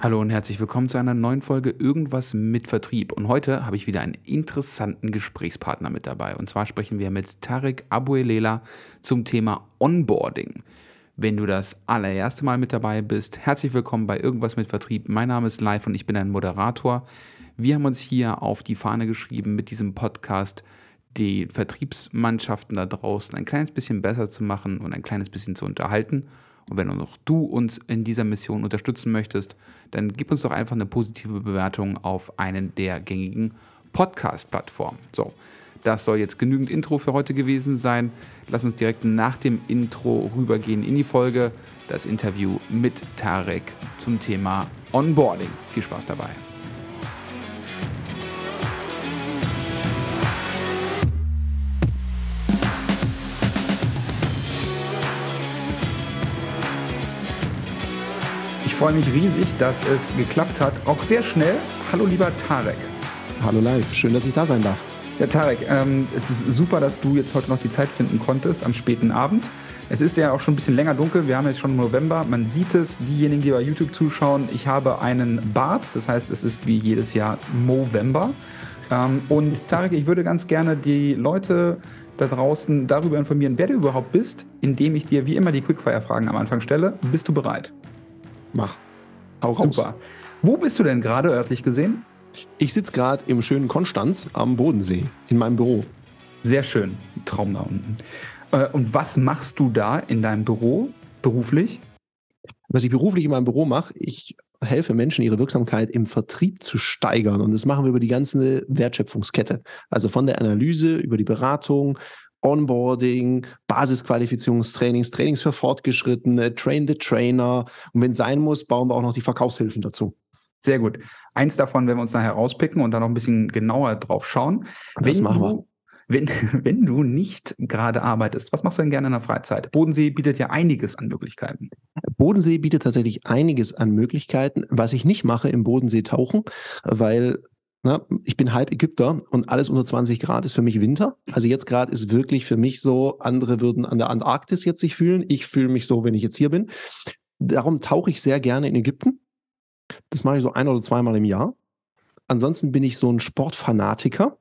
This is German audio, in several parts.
Hallo und herzlich willkommen zu einer neuen Folge Irgendwas mit Vertrieb. Und heute habe ich wieder einen interessanten Gesprächspartner mit dabei. Und zwar sprechen wir mit Tarek Abuelela zum Thema Onboarding. Wenn du das allererste Mal mit dabei bist, herzlich willkommen bei Irgendwas mit Vertrieb. Mein Name ist Live und ich bin ein Moderator. Wir haben uns hier auf die Fahne geschrieben, mit diesem Podcast die Vertriebsmannschaften da draußen ein kleines bisschen besser zu machen und ein kleines bisschen zu unterhalten. Und wenn auch du uns in dieser Mission unterstützen möchtest, dann gib uns doch einfach eine positive Bewertung auf einen der gängigen Podcast-Plattformen. So, das soll jetzt genügend Intro für heute gewesen sein. Lass uns direkt nach dem Intro rübergehen in die Folge, das Interview mit Tarek zum Thema Onboarding. Viel Spaß dabei. Freue mich riesig, dass es geklappt hat. Auch sehr schnell. Hallo lieber Tarek. Hallo live, schön, dass ich da sein darf. Ja, Tarek, ähm, es ist super, dass du jetzt heute noch die Zeit finden konntest am späten Abend. Es ist ja auch schon ein bisschen länger dunkel. Wir haben jetzt schon November. Man sieht es, diejenigen, die bei YouTube zuschauen. Ich habe einen Bart. Das heißt, es ist wie jedes Jahr Movember. Ähm, und Tarek, ich würde ganz gerne die Leute da draußen darüber informieren, wer du überhaupt bist, indem ich dir wie immer die Quickfire-Fragen am Anfang stelle. Bist du bereit? Mach. Hau Super. Raus. Wo bist du denn gerade örtlich gesehen? Ich sitze gerade im schönen Konstanz am Bodensee in meinem Büro. Sehr schön. Traum da unten. Äh, und was machst du da in deinem Büro beruflich? Was ich beruflich in meinem Büro mache, ich helfe Menschen, ihre Wirksamkeit im Vertrieb zu steigern. Und das machen wir über die ganze Wertschöpfungskette. Also von der Analyse über die Beratung, Onboarding, Basisqualifizierungstrainings, Trainings für Fortgeschrittene, Train the Trainer. Und wenn es sein muss, bauen wir auch noch die Verkaufshilfen dazu. Sehr gut. Eins davon werden wir uns nachher rauspicken und dann noch ein bisschen genauer drauf schauen. Das wenn machen wir. wenn, wenn du nicht gerade arbeitest, was machst du denn gerne in der Freizeit? Bodensee bietet ja einiges an Möglichkeiten. Bodensee bietet tatsächlich einiges an Möglichkeiten. Was ich nicht mache im Bodensee tauchen, weil na, ich bin halb Ägypter und alles unter 20 Grad ist für mich Winter. Also jetzt gerade ist wirklich für mich so, andere würden an der Antarktis jetzt sich fühlen. Ich fühle mich so, wenn ich jetzt hier bin. Darum tauche ich sehr gerne in Ägypten. Das mache ich so ein oder zweimal im Jahr. Ansonsten bin ich so ein Sportfanatiker.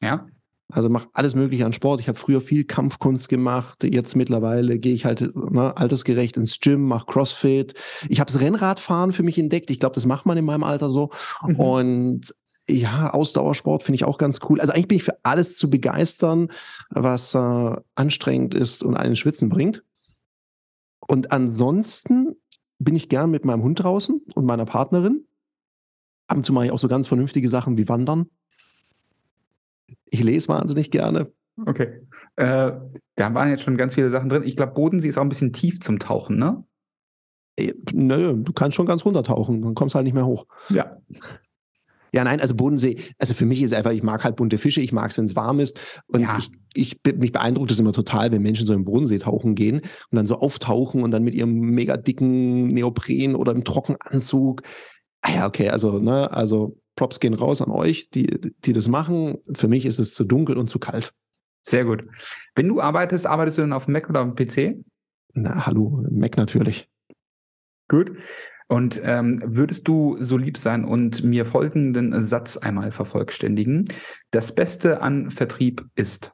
Ja. Also mache alles Mögliche an Sport. Ich habe früher viel Kampfkunst gemacht. Jetzt mittlerweile gehe ich halt ne, altersgerecht ins Gym, mache Crossfit. Ich habe das Rennradfahren für mich entdeckt. Ich glaube, das macht man in meinem Alter so. Mhm. Und ja, Ausdauersport finde ich auch ganz cool. Also eigentlich bin ich für alles zu begeistern, was äh, anstrengend ist und einen Schwitzen bringt. Und ansonsten bin ich gern mit meinem Hund draußen und meiner Partnerin. Ab und zu mache ich auch so ganz vernünftige Sachen wie Wandern. Ich lese wahnsinnig gerne. Okay. Äh, da waren jetzt schon ganz viele Sachen drin. Ich glaube, Bodensee ist auch ein bisschen tief zum Tauchen, ne? Äh, nö, du kannst schon ganz runtertauchen, dann kommst halt nicht mehr hoch. Ja. Ja, nein, also Bodensee, also für mich ist einfach, ich mag halt bunte Fische, ich mag es, wenn es warm ist. Und ja. ich, ich, mich beeindruckt es immer total, wenn Menschen so im Bodensee tauchen gehen und dann so auftauchen und dann mit ihrem mega dicken Neopren oder im Trockenanzug. Ah ja, okay, also, ne, also Props gehen raus an euch, die, die das machen. Für mich ist es zu dunkel und zu kalt. Sehr gut. Wenn du arbeitest, arbeitest du dann auf dem Mac oder auf dem PC? Na, hallo, Mac natürlich. Gut. Und ähm, würdest du so lieb sein und mir folgenden Satz einmal vervollständigen? Das Beste an Vertrieb ist.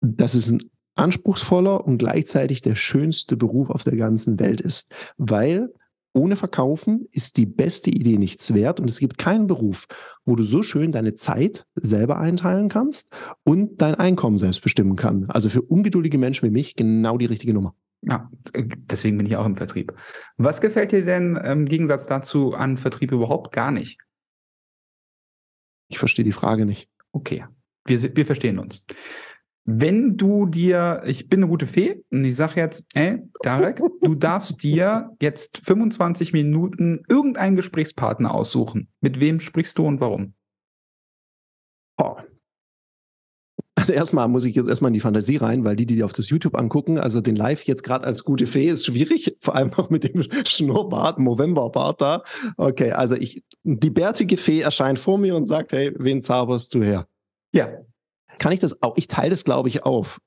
Dass es ein anspruchsvoller und gleichzeitig der schönste Beruf auf der ganzen Welt ist, weil ohne Verkaufen ist die beste Idee nichts wert und es gibt keinen Beruf, wo du so schön deine Zeit selber einteilen kannst und dein Einkommen selbst bestimmen kann. Also für ungeduldige Menschen wie mich genau die richtige Nummer. Ja, deswegen bin ich auch im Vertrieb. Was gefällt dir denn im Gegensatz dazu an Vertrieb überhaupt gar nicht? Ich verstehe die Frage nicht. Okay, wir, wir verstehen uns. Wenn du dir, ich bin eine gute Fee und ich sage jetzt, ey, Tarek, du darfst dir jetzt 25 Minuten irgendeinen Gesprächspartner aussuchen. Mit wem sprichst du und warum? Oh, also erstmal muss ich jetzt erstmal in die Fantasie rein, weil die, die auf das YouTube angucken, also den Live jetzt gerade als gute Fee ist schwierig, vor allem noch mit dem Schnurrbart, Novemberbart da. Okay, also ich, die bärtige Fee erscheint vor mir und sagt, hey, wen zauberst du her? Ja. Kann ich das auch? Ich teile das, glaube ich, auf.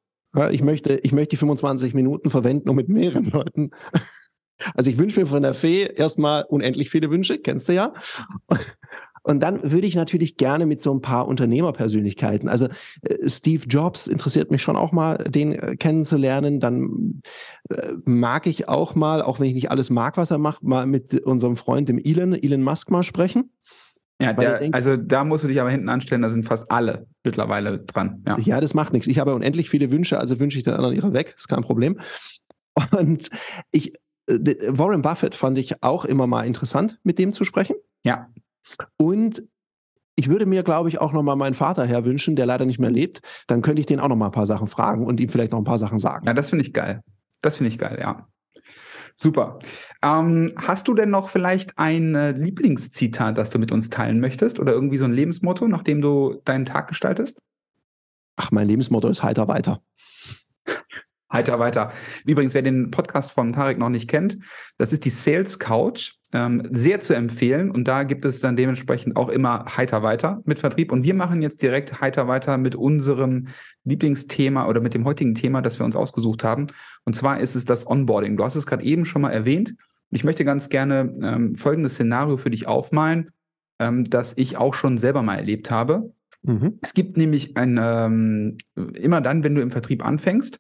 Ich möchte, ich möchte die 25 Minuten verwenden, um mit mehreren Leuten Also ich wünsche mir von der Fee erstmal unendlich viele Wünsche, kennst du ja. Und dann würde ich natürlich gerne mit so ein paar Unternehmerpersönlichkeiten, also äh, Steve Jobs interessiert mich schon auch mal, den äh, kennenzulernen. Dann äh, mag ich auch mal, auch wenn ich nicht alles mag, was er macht, mal mit unserem Freund, dem Elon, Elon Musk mal sprechen. Ja, der, denkt, also da musst du dich aber hinten anstellen, da sind fast alle mittlerweile dran. Ja, ja das macht nichts. Ich habe unendlich viele Wünsche, also wünsche ich den anderen ihre weg, ist kein Problem. Und ich, Warren Buffett fand ich auch immer mal interessant, mit dem zu sprechen. Ja. Und ich würde mir, glaube ich, auch nochmal meinen Vater herwünschen, der leider nicht mehr lebt. Dann könnte ich den auch nochmal ein paar Sachen fragen und ihm vielleicht noch ein paar Sachen sagen. Ja, das finde ich geil. Das finde ich geil, ja. Super. Ähm, hast du denn noch vielleicht ein äh, Lieblingszitat, das du mit uns teilen möchtest? Oder irgendwie so ein Lebensmotto, nachdem du deinen Tag gestaltest? Ach, mein Lebensmotto ist heiter weiter. Heiter weiter. Übrigens, wer den Podcast von Tarek noch nicht kennt, das ist die Sales Couch. Ähm, sehr zu empfehlen. Und da gibt es dann dementsprechend auch immer heiter weiter mit Vertrieb. Und wir machen jetzt direkt heiter weiter mit unserem Lieblingsthema oder mit dem heutigen Thema, das wir uns ausgesucht haben. Und zwar ist es das Onboarding. Du hast es gerade eben schon mal erwähnt. Ich möchte ganz gerne ähm, folgendes Szenario für dich aufmalen, ähm, das ich auch schon selber mal erlebt habe. Mhm. Es gibt nämlich ein, ähm, immer dann, wenn du im Vertrieb anfängst,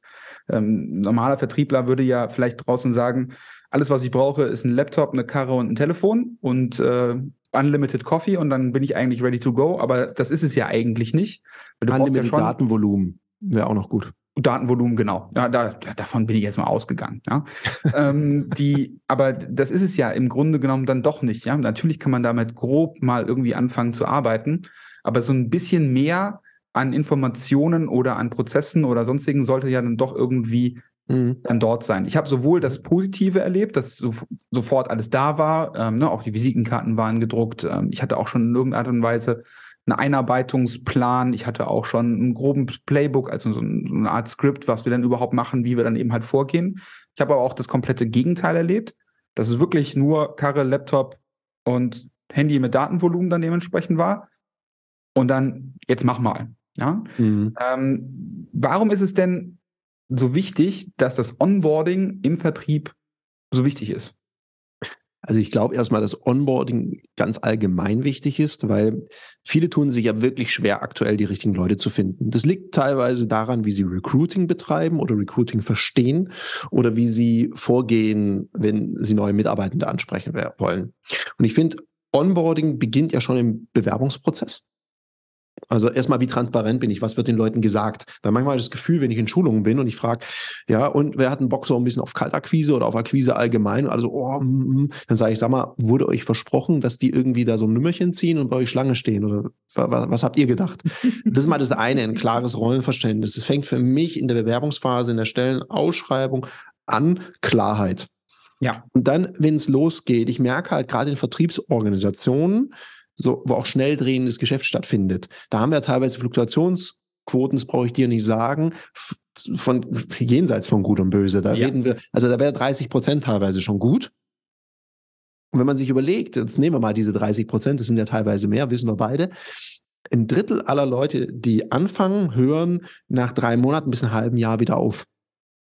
ähm, normaler Vertriebler würde ja vielleicht draußen sagen, alles, was ich brauche, ist ein Laptop, eine Karre und ein Telefon und äh, Unlimited Coffee und dann bin ich eigentlich ready to go. Aber das ist es ja eigentlich nicht. Du Unlimited ja schon Datenvolumen wäre auch noch gut. Datenvolumen, genau. Ja, da, davon bin ich jetzt mal ausgegangen. Ja. ähm, die, aber das ist es ja im Grunde genommen dann doch nicht. Ja. Natürlich kann man damit grob mal irgendwie anfangen zu arbeiten, aber so ein bisschen mehr an Informationen oder an Prozessen oder sonstigen sollte ja dann doch irgendwie mhm. dann dort sein. Ich habe sowohl das Positive erlebt, dass so, sofort alles da war, ähm, ne, auch die Visitenkarten waren gedruckt. Ähm, ich hatte auch schon in irgendeiner Art und Weise einen Einarbeitungsplan. Ich hatte auch schon einen groben Playbook, also so eine Art Skript, was wir dann überhaupt machen, wie wir dann eben halt vorgehen. Ich habe aber auch das komplette Gegenteil erlebt. Das ist wirklich nur Karre, Laptop und Handy mit Datenvolumen dann dementsprechend war. Und dann, jetzt mach mal. Ja? Mhm. Ähm, warum ist es denn so wichtig, dass das Onboarding im Vertrieb so wichtig ist? Also ich glaube erstmal, dass Onboarding ganz allgemein wichtig ist, weil viele tun sich ja wirklich schwer, aktuell die richtigen Leute zu finden. Das liegt teilweise daran, wie sie Recruiting betreiben oder Recruiting verstehen oder wie sie vorgehen, wenn sie neue Mitarbeitende ansprechen wollen. Und ich finde, Onboarding beginnt ja schon im Bewerbungsprozess. Also erstmal, wie transparent bin ich? Was wird den Leuten gesagt? Weil manchmal habe ich das Gefühl, wenn ich in Schulungen bin und ich frage, ja, und wer hat einen Bock so ein bisschen auf Kaltakquise oder auf Akquise allgemein? Also, oh, mm, mm. dann sage ich, sag mal, wurde euch versprochen, dass die irgendwie da so ein Nümmerchen ziehen und bei euch Schlange stehen? Oder was, was habt ihr gedacht? das ist mal das eine, ein klares Rollenverständnis. Es fängt für mich in der Bewerbungsphase, in der Stellenausschreibung an Klarheit. Ja. Und dann, wenn es losgeht, ich merke halt gerade in Vertriebsorganisationen, so, wo auch schnell drehendes Geschäft stattfindet. Da haben wir teilweise Fluktuationsquoten, das brauche ich dir nicht sagen, von jenseits von Gut und Böse. Da ja. reden wir, also da wäre 30 Prozent teilweise schon gut. Und wenn man sich überlegt, jetzt nehmen wir mal diese 30 Prozent, das sind ja teilweise mehr, wissen wir beide. Ein Drittel aller Leute, die anfangen, hören nach drei Monaten bis einem halben Jahr wieder auf.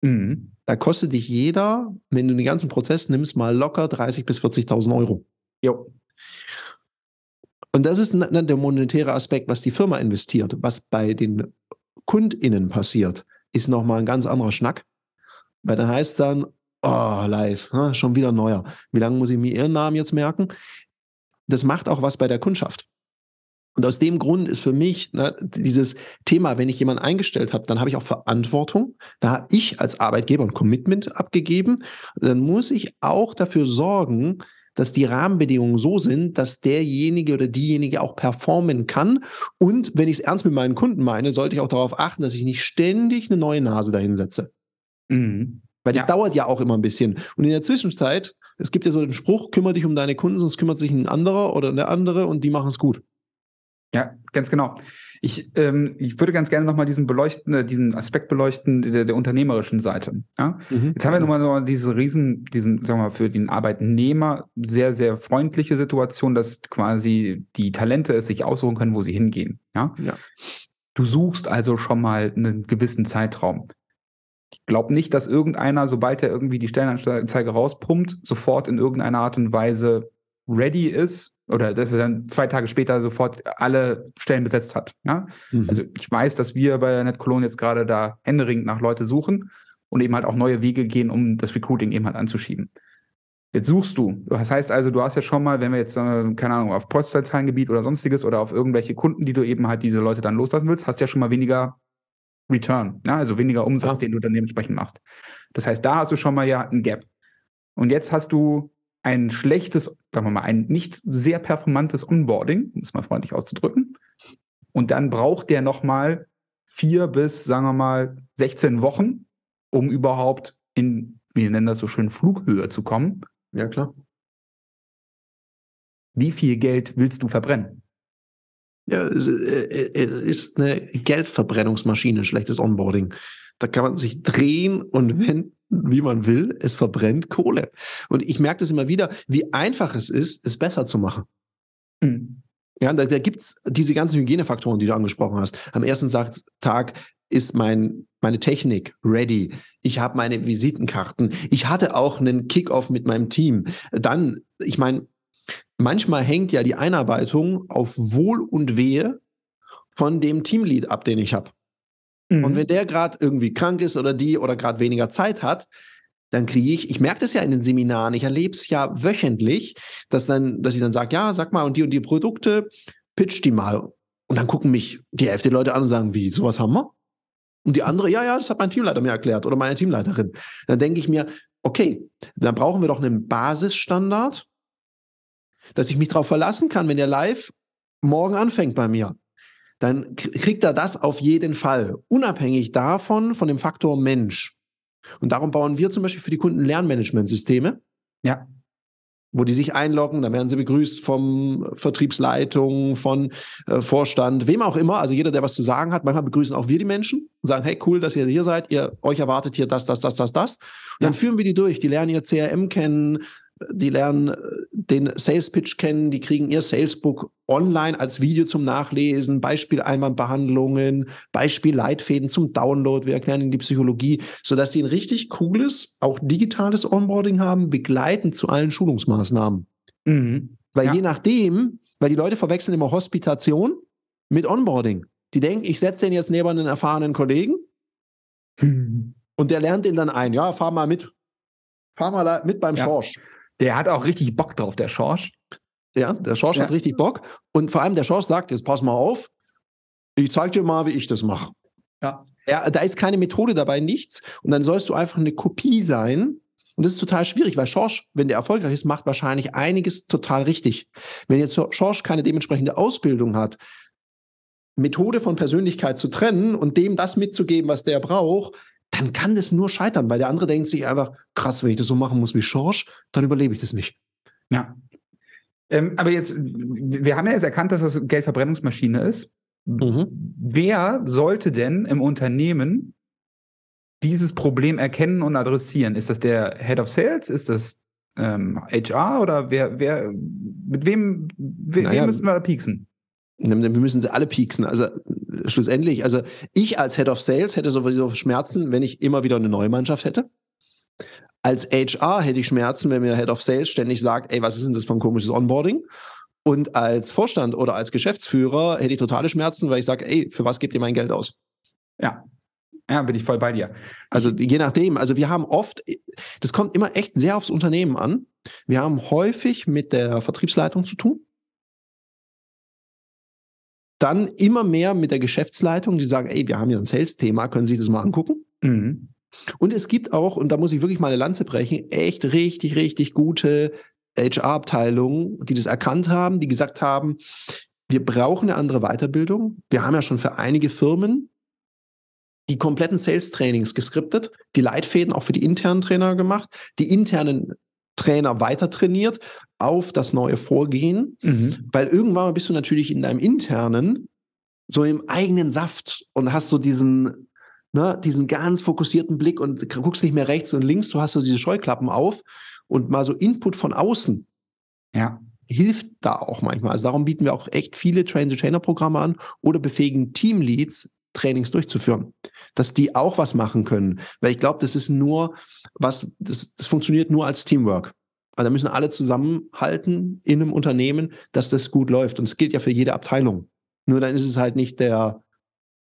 Mhm. Da kostet dich jeder, wenn du den ganzen Prozess nimmst, mal locker 30 bis 40.000 Euro. Jo. Und das ist der monetäre Aspekt, was die Firma investiert. Was bei den KundInnen passiert, ist nochmal ein ganz anderer Schnack. Weil dann heißt dann, oh, live, schon wieder neuer. Wie lange muss ich mir ihren Namen jetzt merken? Das macht auch was bei der Kundschaft. Und aus dem Grund ist für mich ne, dieses Thema, wenn ich jemanden eingestellt habe, dann habe ich auch Verantwortung. Da habe ich als Arbeitgeber ein Commitment abgegeben. Dann muss ich auch dafür sorgen, dass die Rahmenbedingungen so sind, dass derjenige oder diejenige auch performen kann. Und wenn ich es ernst mit meinen Kunden meine, sollte ich auch darauf achten, dass ich nicht ständig eine neue Nase dahin setze. Mhm. Weil das ja. dauert ja auch immer ein bisschen. Und in der Zwischenzeit, es gibt ja so den Spruch, kümmere dich um deine Kunden, sonst kümmert sich ein anderer oder eine andere und die machen es gut. Ja, ganz genau. Ich, ähm, ich würde ganz gerne nochmal diesen beleuchten, äh, diesen Aspekt beleuchten der, der unternehmerischen Seite. Ja? Mhm. Jetzt haben wir nun mal diese riesen, diesen, sagen wir mal, für den Arbeitnehmer sehr, sehr freundliche Situation, dass quasi die Talente es sich aussuchen können, wo sie hingehen. Ja. ja. Du suchst also schon mal einen gewissen Zeitraum. Ich glaube nicht, dass irgendeiner, sobald er irgendwie die Stellenanzeige rauspumpt, sofort in irgendeiner Art und Weise ready ist oder dass er dann zwei Tage später sofort alle Stellen besetzt hat. Ja? Mhm. Also ich weiß, dass wir bei NetCologne jetzt gerade da händeringend nach Leute suchen und eben halt auch neue Wege gehen, um das Recruiting eben halt anzuschieben. Jetzt suchst du. Das heißt also, du hast ja schon mal, wenn wir jetzt, äh, keine Ahnung, auf Postleitzahlengebiet oder sonstiges oder auf irgendwelche Kunden, die du eben halt diese Leute dann loslassen willst, hast ja schon mal weniger Return, ja? also weniger Umsatz, ja. den du dann dementsprechend machst. Das heißt, da hast du schon mal ja ein Gap. Und jetzt hast du ein schlechtes, sagen wir mal, ein nicht sehr performantes Onboarding, um es mal freundlich auszudrücken. Und dann braucht der nochmal vier bis, sagen wir mal, 16 Wochen, um überhaupt in, wir nennen das so schön, Flughöhe zu kommen. Ja, klar. Wie viel Geld willst du verbrennen? Ja, es äh, äh, ist eine Geldverbrennungsmaschine, schlechtes Onboarding. Da kann man sich drehen und wenden, wie man will. Es verbrennt Kohle. Und ich merke das immer wieder, wie einfach es ist, es besser zu machen. Mhm. Ja, da, da gibt es diese ganzen Hygienefaktoren, die du angesprochen hast. Am ersten Tag ist mein, meine Technik ready. Ich habe meine Visitenkarten. Ich hatte auch einen Kickoff mit meinem Team. Dann, ich meine, manchmal hängt ja die Einarbeitung auf Wohl und Wehe von dem Teamlead ab, den ich habe. Mhm. Und wenn der gerade irgendwie krank ist oder die oder gerade weniger Zeit hat, dann kriege ich, ich merke das ja in den Seminaren, ich erlebe es ja wöchentlich, dass dann, dass ich dann sage, ja, sag mal, und die und die Produkte, pitch die mal. Und dann gucken mich die Hälfte der Leute an und sagen, wie, sowas haben wir? Und die andere, ja, ja, das hat mein Teamleiter mir erklärt oder meine Teamleiterin. Dann denke ich mir, okay, dann brauchen wir doch einen Basisstandard, dass ich mich darauf verlassen kann, wenn der live morgen anfängt bei mir dann kriegt er das auf jeden Fall, unabhängig davon, von dem Faktor Mensch. Und darum bauen wir zum Beispiel für die Kunden Lernmanagementsysteme. Ja. Wo die sich einloggen, da werden sie begrüßt vom Vertriebsleitung, von äh, Vorstand, wem auch immer, also jeder, der was zu sagen hat. Manchmal begrüßen auch wir die Menschen und sagen, hey, cool, dass ihr hier seid, ihr, euch erwartet hier das, das, das, das, das. Und ja. dann führen wir die durch, die lernen ihr CRM kennen, die lernen äh, den Sales Pitch kennen, die kriegen ihr Salesbook online als Video zum Nachlesen, Beispiel-Einwandbehandlungen, Beispiel-Leitfäden zum Download. Wir erklären ihnen die Psychologie, sodass die ein richtig cooles, auch digitales Onboarding haben, begleitend zu allen Schulungsmaßnahmen. Mhm. Weil ja. je nachdem, weil die Leute verwechseln immer Hospitation mit Onboarding. Die denken, ich setze den jetzt neben einen erfahrenen Kollegen mhm. und der lernt den dann ein. Ja, fahr mal mit. Fahr mal mit beim ja. Schorsch. Der hat auch richtig Bock drauf, der Schorsch. Ja, der Schorsch ja. hat richtig Bock. Und vor allem der Schorsch sagt, jetzt pass mal auf, ich zeig dir mal, wie ich das mache. Ja. ja. Da ist keine Methode dabei, nichts. Und dann sollst du einfach eine Kopie sein. Und das ist total schwierig, weil Schorsch, wenn der erfolgreich ist, macht wahrscheinlich einiges total richtig. Wenn jetzt Schorsch keine dementsprechende Ausbildung hat, Methode von Persönlichkeit zu trennen und dem das mitzugeben, was der braucht, dann kann das nur scheitern, weil der andere denkt sich einfach, krass, wenn ich das so machen muss wie Schorsch, dann überlebe ich das nicht. Ja. Ähm, aber jetzt, wir haben ja jetzt erkannt, dass das Geldverbrennungsmaschine ist. Mhm. Wer sollte denn im Unternehmen dieses Problem erkennen und adressieren? Ist das der Head of Sales? Ist das ähm, HR oder wer, wer, mit wem, we, naja, wem müssen wir pieksen? Wir müssen sie alle pieksen. Also schlussendlich, also ich als Head of Sales hätte sowieso Schmerzen, wenn ich immer wieder eine neue Mannschaft hätte. Als HR hätte ich Schmerzen, wenn mir Head of Sales ständig sagt, ey, was ist denn das für ein komisches Onboarding? Und als Vorstand oder als Geschäftsführer hätte ich totale Schmerzen, weil ich sage, ey, für was gebt ihr mein Geld aus? Ja. Ja, bin ich voll bei dir. Also je nachdem. Also wir haben oft, das kommt immer echt sehr aufs Unternehmen an. Wir haben häufig mit der Vertriebsleitung zu tun dann immer mehr mit der Geschäftsleitung, die sagen, ey, wir haben hier ein Sales-Thema, können Sie das mal angucken? Mhm. Und es gibt auch, und da muss ich wirklich mal eine Lanze brechen, echt richtig, richtig gute HR-Abteilungen, die das erkannt haben, die gesagt haben, wir brauchen eine andere Weiterbildung. Wir haben ja schon für einige Firmen die kompletten Sales-Trainings geskriptet, die Leitfäden auch für die internen Trainer gemacht, die internen Trainer weiter trainiert auf das neue Vorgehen, mhm. weil irgendwann bist du natürlich in deinem internen so im eigenen Saft und hast so diesen, ne, diesen ganz fokussierten Blick und guckst nicht mehr rechts und links, du hast so diese Scheuklappen auf und mal so Input von außen. Ja. Hilft da auch manchmal. Also darum bieten wir auch echt viele Train-to-Trainer-Programme an oder befähigen Teamleads, Trainings durchzuführen. Dass die auch was machen können. Weil ich glaube, das ist nur was, das, das funktioniert nur als Teamwork. Also da müssen alle zusammenhalten in einem Unternehmen, dass das gut läuft. Und es gilt ja für jede Abteilung. Nur dann ist es halt nicht der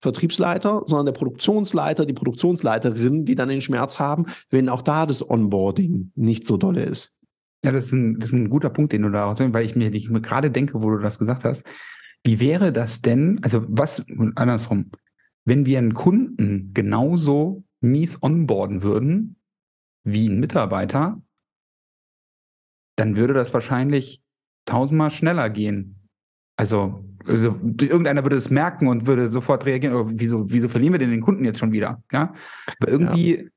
Vertriebsleiter, sondern der Produktionsleiter, die Produktionsleiterin, die dann den Schmerz haben, wenn auch da das Onboarding nicht so dolle ist. Ja, das ist ein, das ist ein guter Punkt, den du da rausnimmst, weil ich mir, ich mir gerade denke, wo du das gesagt hast. Wie wäre das denn, also was, andersrum, wenn wir einen Kunden genauso mies onboarden würden wie ein Mitarbeiter, dann würde das wahrscheinlich tausendmal schneller gehen. Also, also irgendeiner würde es merken und würde sofort reagieren, oh, wieso, wieso verlieren wir denn den Kunden jetzt schon wieder? Ja, aber irgendwie ja.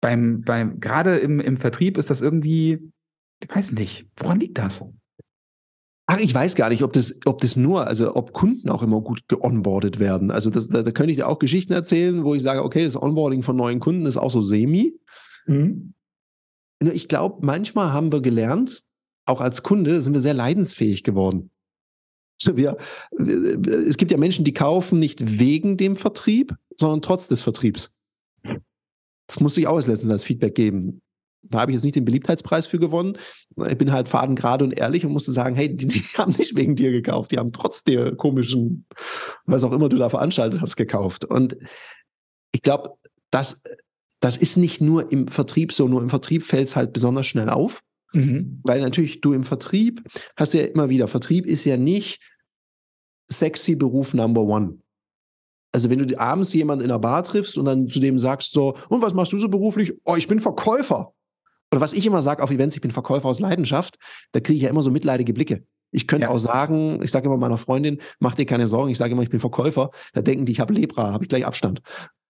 beim, beim, gerade im, im Vertrieb ist das irgendwie, ich weiß nicht, woran liegt das? Ach, ich weiß gar nicht, ob das, ob das nur, also ob Kunden auch immer gut geonboardet werden. Also das, da, da könnte ich dir auch Geschichten erzählen, wo ich sage, okay, das Onboarding von neuen Kunden ist auch so semi. Mhm. Ich glaube, manchmal haben wir gelernt, auch als Kunde sind wir sehr leidensfähig geworden. Also wir, es gibt ja Menschen, die kaufen nicht wegen dem Vertrieb, sondern trotz des Vertriebs. Das musste ich auch als letztens als Feedback geben. Da habe ich jetzt nicht den Beliebtheitspreis für gewonnen. Ich bin halt faden gerade und ehrlich und musste sagen, hey, die, die, haben nicht wegen dir gekauft, die haben trotz der komischen, was auch immer du da veranstaltet hast, gekauft. Und ich glaube, das, das ist nicht nur im Vertrieb so, nur im Vertrieb fällt es halt besonders schnell auf. Mhm. Weil natürlich du im Vertrieb hast ja immer wieder, Vertrieb ist ja nicht sexy Beruf Number One. Also wenn du abends jemanden in der Bar triffst und dann zu dem sagst so, und was machst du so beruflich? Oh, ich bin Verkäufer. Oder was ich immer sage auf Events, ich bin Verkäufer aus Leidenschaft, da kriege ich ja immer so mitleidige Blicke. Ich könnte ja. auch sagen, ich sage immer meiner Freundin, mach dir keine Sorgen, ich sage immer, ich bin Verkäufer. Da denken die, ich habe Lepra, habe ich gleich Abstand.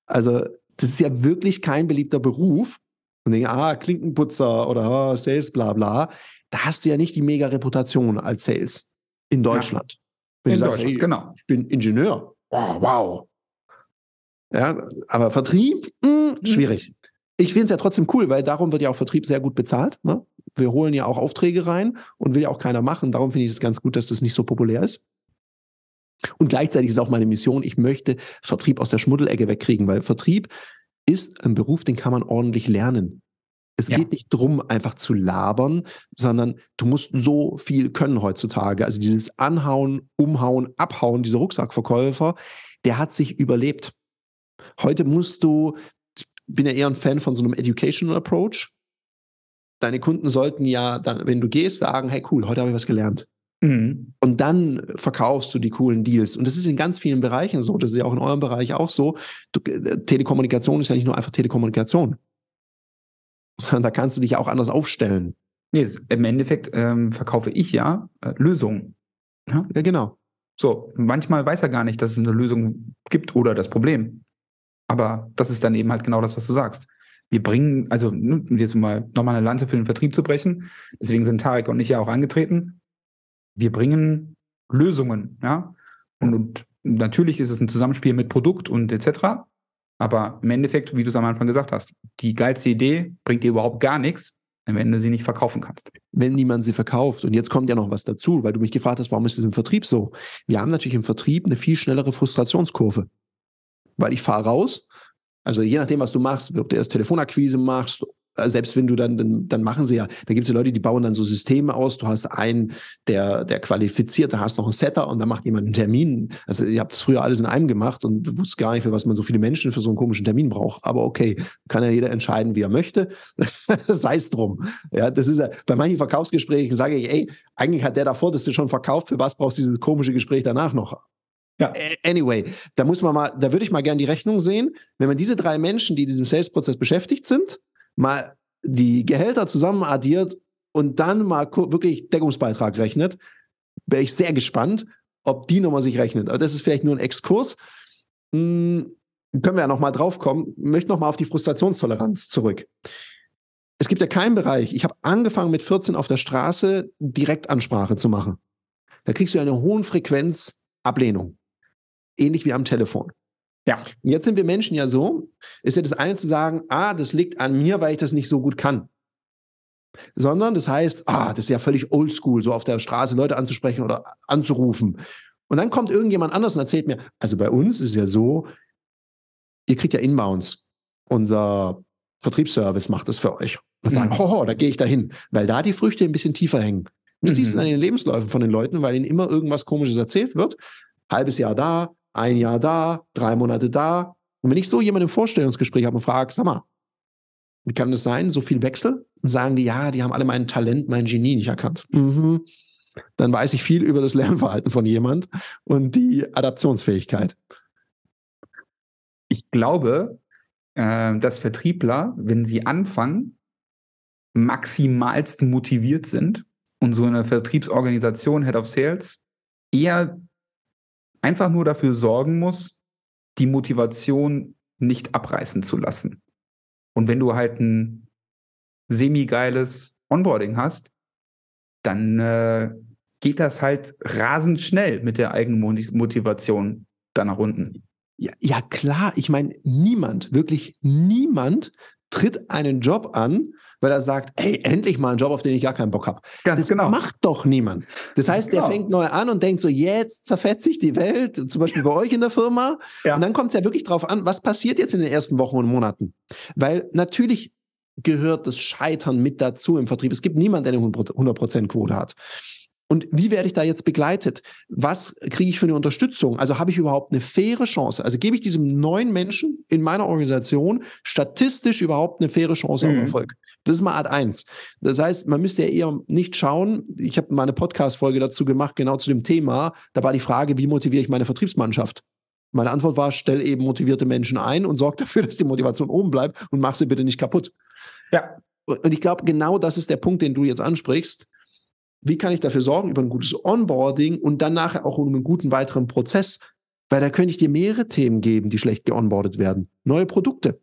Also das ist ja wirklich kein beliebter Beruf. Und denke, ah, Klinkenputzer oder ah, Sales, bla bla. Da hast du ja nicht die mega Reputation als Sales in Deutschland. Ja. Wenn in du sagst, hey, genau. ich bin Ingenieur. Wow, wow. Ja, aber Vertrieb, mh, hm, mhm. Ich finde es ja trotzdem cool, weil darum wird ja auch Vertrieb sehr gut bezahlt. Ne? Wir holen ja auch Aufträge rein und will ja auch keiner machen. Darum finde ich es ganz gut, dass das nicht so populär ist. Und gleichzeitig ist auch meine Mission, ich möchte Vertrieb aus der Schmuddelecke wegkriegen, weil Vertrieb ist ein Beruf, den kann man ordentlich lernen. Es ja. geht nicht darum, einfach zu labern, sondern du musst so viel können heutzutage. Also dieses Anhauen, Umhauen, Abhauen, dieser Rucksackverkäufer, der hat sich überlebt. Heute musst du, bin ja eher ein Fan von so einem Educational Approach. Deine Kunden sollten ja dann, wenn du gehst, sagen, hey cool, heute habe ich was gelernt. Mhm. Und dann verkaufst du die coolen Deals. Und das ist in ganz vielen Bereichen so. Das ist ja auch in eurem Bereich auch so. Du, äh, Telekommunikation ist ja nicht nur einfach Telekommunikation. Sondern da kannst du dich ja auch anders aufstellen. Nee, im Endeffekt ähm, verkaufe ich ja äh, Lösungen. Ja? ja, genau. So, manchmal weiß er gar nicht, dass es eine Lösung gibt oder das Problem. Aber das ist dann eben halt genau das, was du sagst. Wir bringen, also um jetzt mal nochmal eine Lanze für den Vertrieb zu brechen, deswegen sind Tarek und ich ja auch angetreten wir bringen Lösungen, ja. Und, und natürlich ist es ein Zusammenspiel mit Produkt und etc. Aber im Endeffekt, wie du es am Anfang gesagt hast, die geilste Idee bringt dir überhaupt gar nichts, wenn du sie nicht verkaufen kannst. Wenn niemand sie verkauft. Und jetzt kommt ja noch was dazu, weil du mich gefragt hast, warum ist es im Vertrieb so? Wir haben natürlich im Vertrieb eine viel schnellere Frustrationskurve. Weil ich fahre raus, also je nachdem, was du machst, ob du erst Telefonakquise machst äh, selbst wenn du dann, dann, dann machen sie ja, da gibt es ja Leute, die bauen dann so Systeme aus. Du hast einen, der, der qualifiziert, da hast noch einen Setter und da macht jemand einen Termin. Also ihr habt das früher alles in einem gemacht und du wusstest gar nicht, für was man so viele Menschen für so einen komischen Termin braucht. Aber okay, kann ja jeder entscheiden, wie er möchte. Sei es drum. Ja, das ist ja, bei manchen Verkaufsgesprächen sage ich, ey, eigentlich hat der davor das du schon verkauft, für was brauchst du dieses komische Gespräch danach noch? Ja. Anyway, da muss man mal, da würde ich mal gerne die Rechnung sehen. Wenn man diese drei Menschen, die in diesem Sales-Prozess beschäftigt sind, mal die Gehälter zusammen addiert und dann mal wirklich Deckungsbeitrag rechnet, wäre ich sehr gespannt, ob die Nummer sich rechnet. Aber das ist vielleicht nur ein Exkurs. Hm, können wir ja nochmal drauf kommen. Ich möchte nochmal auf die Frustrationstoleranz zurück. Es gibt ja keinen Bereich. Ich habe angefangen mit 14 auf der Straße Direktansprache zu machen. Da kriegst du eine hohe Frequenz Ablehnung. Ähnlich wie am Telefon. Ja. Jetzt sind wir Menschen ja so, ist ja das eine zu sagen, ah, das liegt an mir, weil ich das nicht so gut kann. Sondern das heißt, ah, das ist ja völlig oldschool, so auf der Straße Leute anzusprechen oder anzurufen. Und dann kommt irgendjemand anders und erzählt mir, also bei uns ist ja so, ihr kriegt ja Inbounds. Unser Vertriebsservice macht das für euch. Und sagen, mhm. oh, da gehe ich dahin, weil da die Früchte ein bisschen tiefer hängen. Und das mhm. siehst du an den Lebensläufen von den Leuten, weil ihnen immer irgendwas Komisches erzählt wird. Halbes Jahr da, ein Jahr da, drei Monate da. Und wenn ich so jemanden im Vorstellungsgespräch habe und frage, sag mal, wie kann das sein, so viel Wechsel? Und sagen die, ja, die haben alle mein Talent, mein Genie nicht erkannt. Mhm. Dann weiß ich viel über das Lernverhalten von jemand und die Adaptionsfähigkeit. Ich glaube, äh, dass Vertriebler, wenn sie anfangen, maximalst motiviert sind und so eine Vertriebsorganisation, Head of Sales, eher einfach nur dafür sorgen muss, die Motivation nicht abreißen zu lassen. Und wenn du halt ein semi-geiles Onboarding hast, dann äh, geht das halt rasend schnell mit der eigenen Motivation da nach unten. Ja, ja klar. Ich meine, niemand, wirklich niemand tritt einen Job an, weil er sagt, hey, endlich mal einen Job, auf den ich gar keinen Bock habe. Das genau. macht doch niemand. Das heißt, genau. der fängt neu an und denkt so, jetzt zerfetzt sich die Welt, zum Beispiel bei euch in der Firma. Ja. Und dann kommt es ja wirklich drauf an, was passiert jetzt in den ersten Wochen und Monaten. Weil natürlich gehört das Scheitern mit dazu im Vertrieb. Es gibt niemanden, der eine 100%-Quote hat. Und wie werde ich da jetzt begleitet? Was kriege ich für eine Unterstützung? Also habe ich überhaupt eine faire Chance? Also gebe ich diesem neuen Menschen in meiner Organisation statistisch überhaupt eine faire Chance mhm. auf Erfolg? Das ist mal Art 1. Das heißt, man müsste ja eher nicht schauen, ich habe mal eine Podcast-Folge dazu gemacht, genau zu dem Thema. Da war die Frage, wie motiviere ich meine Vertriebsmannschaft? Meine Antwort war, stell eben motivierte Menschen ein und sorg dafür, dass die Motivation oben bleibt und mach sie bitte nicht kaputt. Ja. Und ich glaube, genau das ist der Punkt, den du jetzt ansprichst wie kann ich dafür sorgen, über ein gutes Onboarding und dann nachher auch um einen guten weiteren Prozess, weil da könnte ich dir mehrere Themen geben, die schlecht geonboardet werden. Neue Produkte.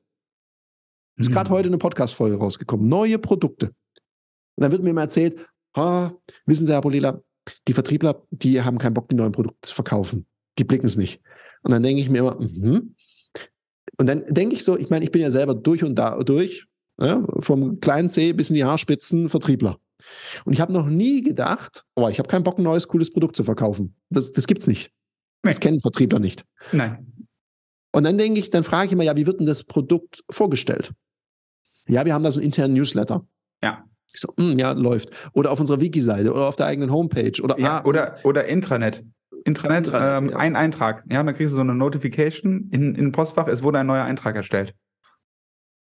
Ist mhm. gerade heute eine Podcast-Folge rausgekommen. Neue Produkte. Und dann wird mir immer erzählt, ah, wissen Sie, Herr Bolila, die Vertriebler, die haben keinen Bock, die neuen Produkte zu verkaufen. Die blicken es nicht. Und dann denke ich mir immer, mhm. Und dann denke ich so, ich meine, ich bin ja selber durch und da durch, ja, vom kleinen C bis in die Haarspitzen Vertriebler. Und ich habe noch nie gedacht, oh, ich habe keinen Bock, ein neues, cooles Produkt zu verkaufen. Das, das es nicht. Nee. Das kennen Vertriebler nicht. Nein. Und dann denke ich, dann frage ich immer, ja, wie wird denn das Produkt vorgestellt? Ja, wir haben da so einen internen Newsletter. Ja. Ich so, mh, hm, ja, läuft. Oder auf unserer Wiki-Seite oder auf der eigenen Homepage. Oder, ja, ah, oder, oder Intranet. Intranet, Intranet ähm, ja. ein Eintrag. Ja, dann kriegst du so eine Notification in, in Postfach, es wurde ein neuer Eintrag erstellt.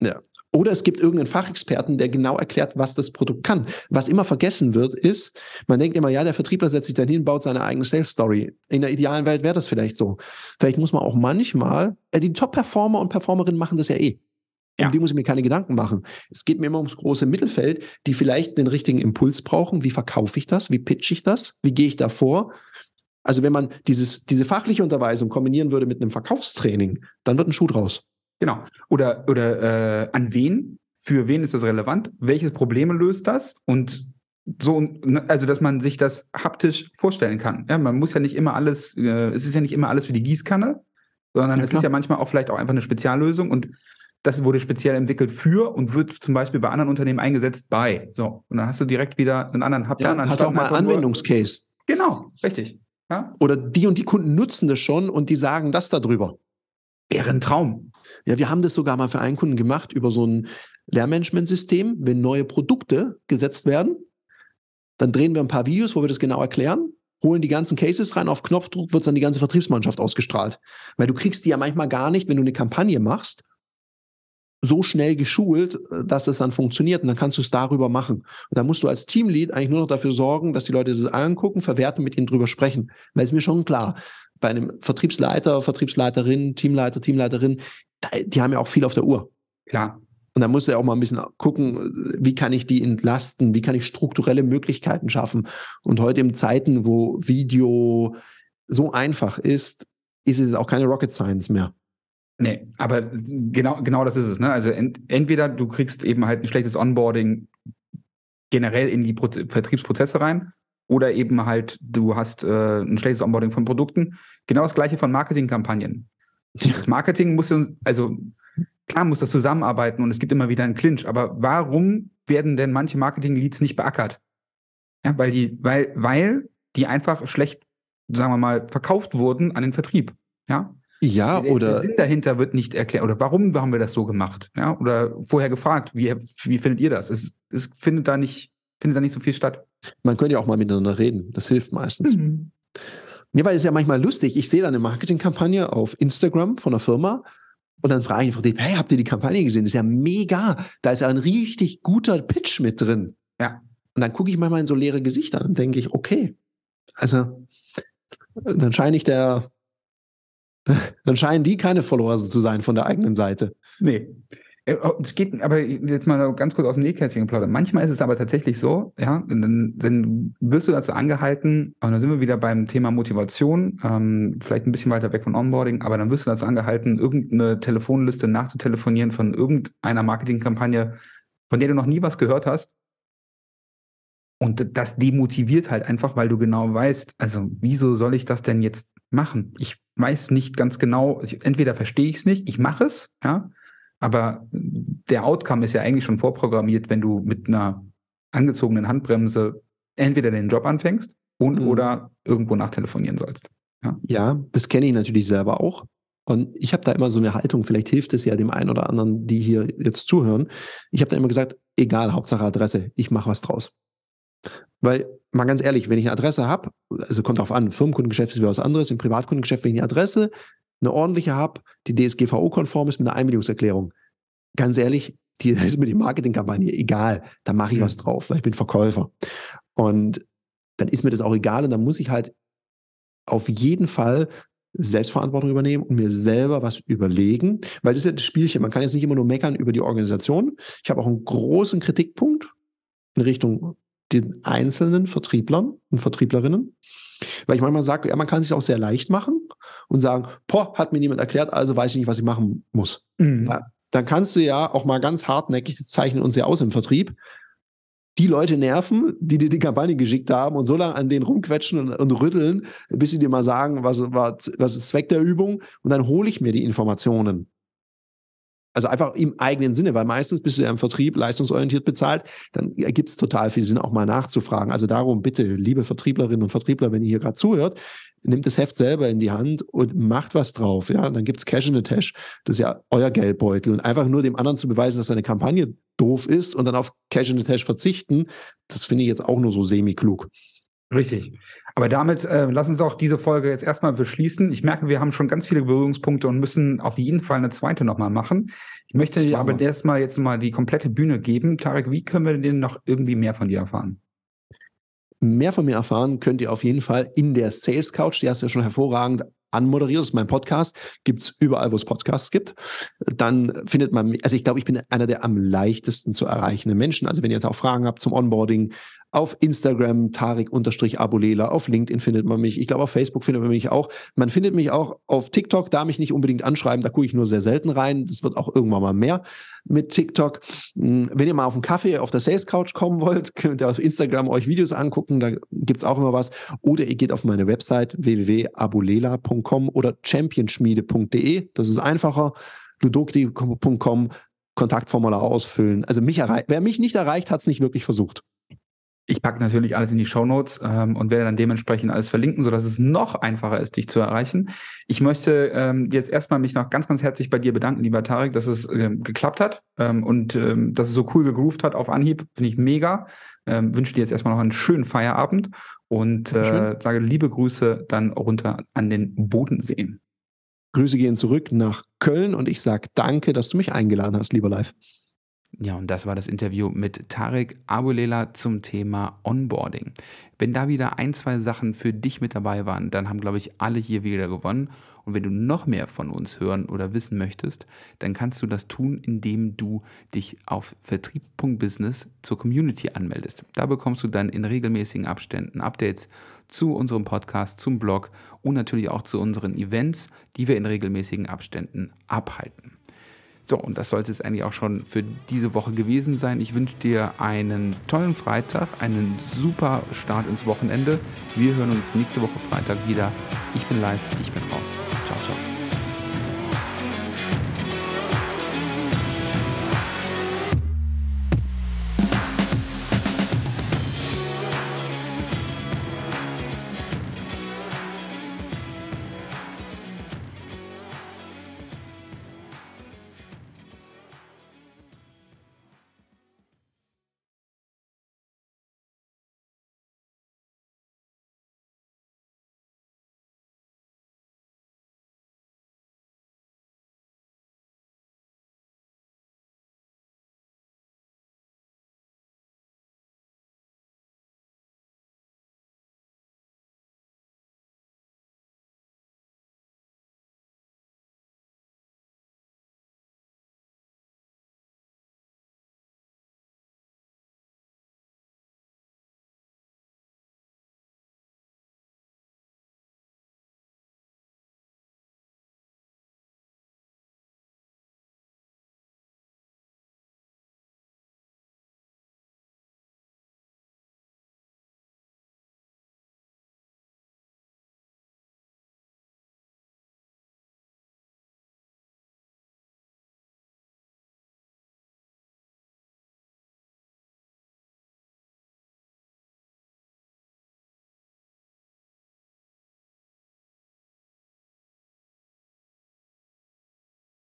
Ja. Oder es gibt irgendeinen Fachexperten, der genau erklärt, was das Produkt kann. Was immer vergessen wird, ist, man denkt immer, ja, der Vertriebler setzt sich dann hin, baut seine eigene Sales Story. In der idealen Welt wäre das vielleicht so. Vielleicht muss man auch manchmal, äh, die Top-Performer und Performerinnen machen das ja eh. Um die muss ich mir keine Gedanken machen. Es geht mir immer ums große Mittelfeld, die vielleicht den richtigen Impuls brauchen. Wie verkaufe ich das? Wie pitch ich das? Wie gehe ich da vor? Also wenn man dieses, diese fachliche Unterweisung kombinieren würde mit einem Verkaufstraining, dann wird ein Schuh draus. Genau. Oder, oder äh, an wen, für wen ist das relevant? Welches Probleme löst das? Und so, ne, also dass man sich das haptisch vorstellen kann. Ja, man muss ja nicht immer alles, äh, es ist ja nicht immer alles für die Gießkanne, sondern ja, es ist ja manchmal auch vielleicht auch einfach eine Speziallösung und das wurde speziell entwickelt für und wird zum Beispiel bei anderen Unternehmen eingesetzt bei. So, und dann hast du direkt wieder einen anderen Hub. Ja, hast auch mal Anwendungscase. Genau, richtig. Ja? Oder die und die Kunden nutzen das schon und die sagen das darüber. Wäre ein Traum. Ja, wir haben das sogar mal für einen Kunden gemacht über so ein Lehrmanagementsystem. Wenn neue Produkte gesetzt werden, dann drehen wir ein paar Videos, wo wir das genau erklären, holen die ganzen Cases rein, auf Knopfdruck wird dann die ganze Vertriebsmannschaft ausgestrahlt. Weil du kriegst die ja manchmal gar nicht, wenn du eine Kampagne machst, so schnell geschult, dass es dann funktioniert und dann kannst du es darüber machen. Und dann musst du als Teamlead eigentlich nur noch dafür sorgen, dass die Leute das angucken, verwerten, mit ihnen drüber sprechen. Weil es mir schon klar, bei einem Vertriebsleiter, Vertriebsleiterin, Teamleiter, Teamleiterin, die haben ja auch viel auf der Uhr. Klar. Und da muss er auch mal ein bisschen gucken, wie kann ich die entlasten, wie kann ich strukturelle Möglichkeiten schaffen. Und heute in Zeiten, wo Video so einfach ist, ist es auch keine Rocket Science mehr. Nee, aber genau, genau das ist es. Ne? Also ent, entweder du kriegst eben halt ein schlechtes Onboarding generell in die Pro Vertriebsprozesse rein oder eben halt du hast äh, ein schlechtes Onboarding von Produkten. Genau das gleiche von Marketingkampagnen. Das Marketing muss, also klar muss das zusammenarbeiten und es gibt immer wieder einen Clinch, aber warum werden denn manche Marketing-Leads nicht beackert? Ja, weil die, weil, weil die einfach schlecht, sagen wir mal, verkauft wurden an den Vertrieb. Ja. Ja, der, oder. Der Sinn dahinter wird nicht erklärt. Oder warum haben wir das so gemacht? Ja, oder vorher gefragt, wie, wie findet ihr das? Es, es findet da nicht, findet da nicht so viel statt. Man könnte ja auch mal miteinander reden. Das hilft meistens. Mhm. Ja, weil es ist ja manchmal lustig. Ich sehe da eine Marketingkampagne auf Instagram von einer Firma und dann frage ich einfach hey, habt ihr die Kampagne gesehen? Das ist ja mega. Da ist ja ein richtig guter Pitch mit drin. Ja. Und dann gucke ich manchmal in so leere Gesichter und denke ich, okay, also dann scheine ich der, dann scheinen die keine Follower zu sein von der eigenen Seite. Nee. Äh, oh, es geht, aber jetzt mal ganz kurz auf dem Nähkästchen geplaudert. Manchmal ist es aber tatsächlich so, ja, dann, dann wirst du dazu angehalten, und dann sind wir wieder beim Thema Motivation, ähm, vielleicht ein bisschen weiter weg von Onboarding, aber dann wirst du dazu angehalten, irgendeine Telefonliste nachzutelefonieren von irgendeiner Marketingkampagne, von der du noch nie was gehört hast. Und das demotiviert halt einfach, weil du genau weißt, also wieso soll ich das denn jetzt machen? Ich weiß nicht ganz genau, ich, entweder verstehe ich es nicht, ich mache es, ja, aber der Outcome ist ja eigentlich schon vorprogrammiert, wenn du mit einer angezogenen Handbremse entweder den Job anfängst und mhm. oder irgendwo nachtelefonieren sollst. Ja, ja das kenne ich natürlich selber auch. Und ich habe da immer so eine Haltung, vielleicht hilft es ja dem einen oder anderen, die hier jetzt zuhören. Ich habe da immer gesagt, egal, Hauptsache Adresse, ich mache was draus. Weil, mal ganz ehrlich, wenn ich eine Adresse habe, also kommt darauf an, Firmenkundengeschäft ist wieder was anderes, im Privatkundengeschäft, wenn ich eine Adresse eine ordentliche habe, die DSGVO-konform ist mit einer Einwilligungserklärung. Ganz ehrlich, die ist mir die Marketingkampagne egal. Da mache ich was drauf, weil ich bin Verkäufer. Und dann ist mir das auch egal und dann muss ich halt auf jeden Fall Selbstverantwortung übernehmen und mir selber was überlegen, weil das ist ja das Spielchen. Man kann jetzt nicht immer nur meckern über die Organisation. Ich habe auch einen großen Kritikpunkt in Richtung den einzelnen Vertrieblern und Vertrieblerinnen. Weil ich manchmal sage, ja, man kann es sich auch sehr leicht machen und sagen, boah, hat mir niemand erklärt, also weiß ich nicht, was ich machen muss. Mhm. Ja, dann kannst du ja auch mal ganz hartnäckig, das zeichnet uns ja aus im Vertrieb, die Leute nerven, die dir die Kampagne geschickt haben und so lange an denen rumquetschen und, und, rütteln, bis sie dir mal sagen, was, was, was ist Zweck der Übung und dann hole ich mir die Informationen. Also einfach im eigenen Sinne, weil meistens bist du ja im Vertrieb leistungsorientiert bezahlt, dann ergibt es total viel Sinn, auch mal nachzufragen. Also darum bitte, liebe Vertrieblerinnen und Vertriebler, wenn ihr hier gerade zuhört, nimmt das Heft selber in die Hand und macht was drauf. Ja, dann es Cash in the Tash. Das ist ja euer Geldbeutel. Und einfach nur dem anderen zu beweisen, dass seine Kampagne doof ist und dann auf Cash in the Tash verzichten, das finde ich jetzt auch nur so semi-klug. Richtig. Aber damit äh, lass uns doch diese Folge jetzt erstmal beschließen. Ich merke, wir haben schon ganz viele Berührungspunkte und müssen auf jeden Fall eine zweite nochmal machen. Ich möchte dir aber erstmal jetzt mal die komplette Bühne geben. Tarek, wie können wir denn noch irgendwie mehr von dir erfahren? Mehr von mir erfahren könnt ihr auf jeden Fall in der Sales Couch. Die hast du ja schon hervorragend anmoderiert. Das ist mein Podcast. Gibt es überall, wo es Podcasts gibt. Dann findet man, also ich glaube, ich bin einer der am leichtesten zu erreichenden Menschen. Also wenn ihr jetzt auch Fragen habt zum Onboarding, auf Instagram Tarek-Abulela, auf LinkedIn findet man mich. Ich glaube, auf Facebook findet man mich auch. Man findet mich auch auf TikTok, da mich nicht unbedingt anschreiben, da gucke ich nur sehr selten rein. Das wird auch irgendwann mal mehr mit TikTok. Hm, wenn ihr mal auf einen Kaffee auf der Sales Couch kommen wollt, könnt ihr auf Instagram euch Videos angucken, da gibt es auch immer was. Oder ihr geht auf meine Website www.abulela.com oder championschmiede.de. Das ist einfacher. ludokti.com Kontaktformular ausfüllen. Also mich erreicht, wer mich nicht erreicht, hat es nicht wirklich versucht. Ich packe natürlich alles in die Shownotes ähm, und werde dann dementsprechend alles verlinken, sodass es noch einfacher ist, dich zu erreichen. Ich möchte ähm, jetzt erstmal mich noch ganz, ganz herzlich bei dir bedanken, lieber Tarek, dass es ähm, geklappt hat ähm, und ähm, dass es so cool gegroovt hat auf Anhieb. Finde ich mega. Ähm, wünsche dir jetzt erstmal noch einen schönen Feierabend und äh, sage liebe Grüße dann runter an den Bodensee. Grüße gehen zurück nach Köln und ich sage danke, dass du mich eingeladen hast, lieber Live. Ja, und das war das Interview mit Tarek Abulela zum Thema Onboarding. Wenn da wieder ein, zwei Sachen für dich mit dabei waren, dann haben, glaube ich, alle hier wieder gewonnen. Und wenn du noch mehr von uns hören oder wissen möchtest, dann kannst du das tun, indem du dich auf vertrieb.business zur Community anmeldest. Da bekommst du dann in regelmäßigen Abständen Updates zu unserem Podcast, zum Blog und natürlich auch zu unseren Events, die wir in regelmäßigen Abständen abhalten. So, und das sollte es eigentlich auch schon für diese Woche gewesen sein. Ich wünsche dir einen tollen Freitag, einen super Start ins Wochenende. Wir hören uns nächste Woche Freitag wieder. Ich bin live, ich bin raus. Ciao, ciao.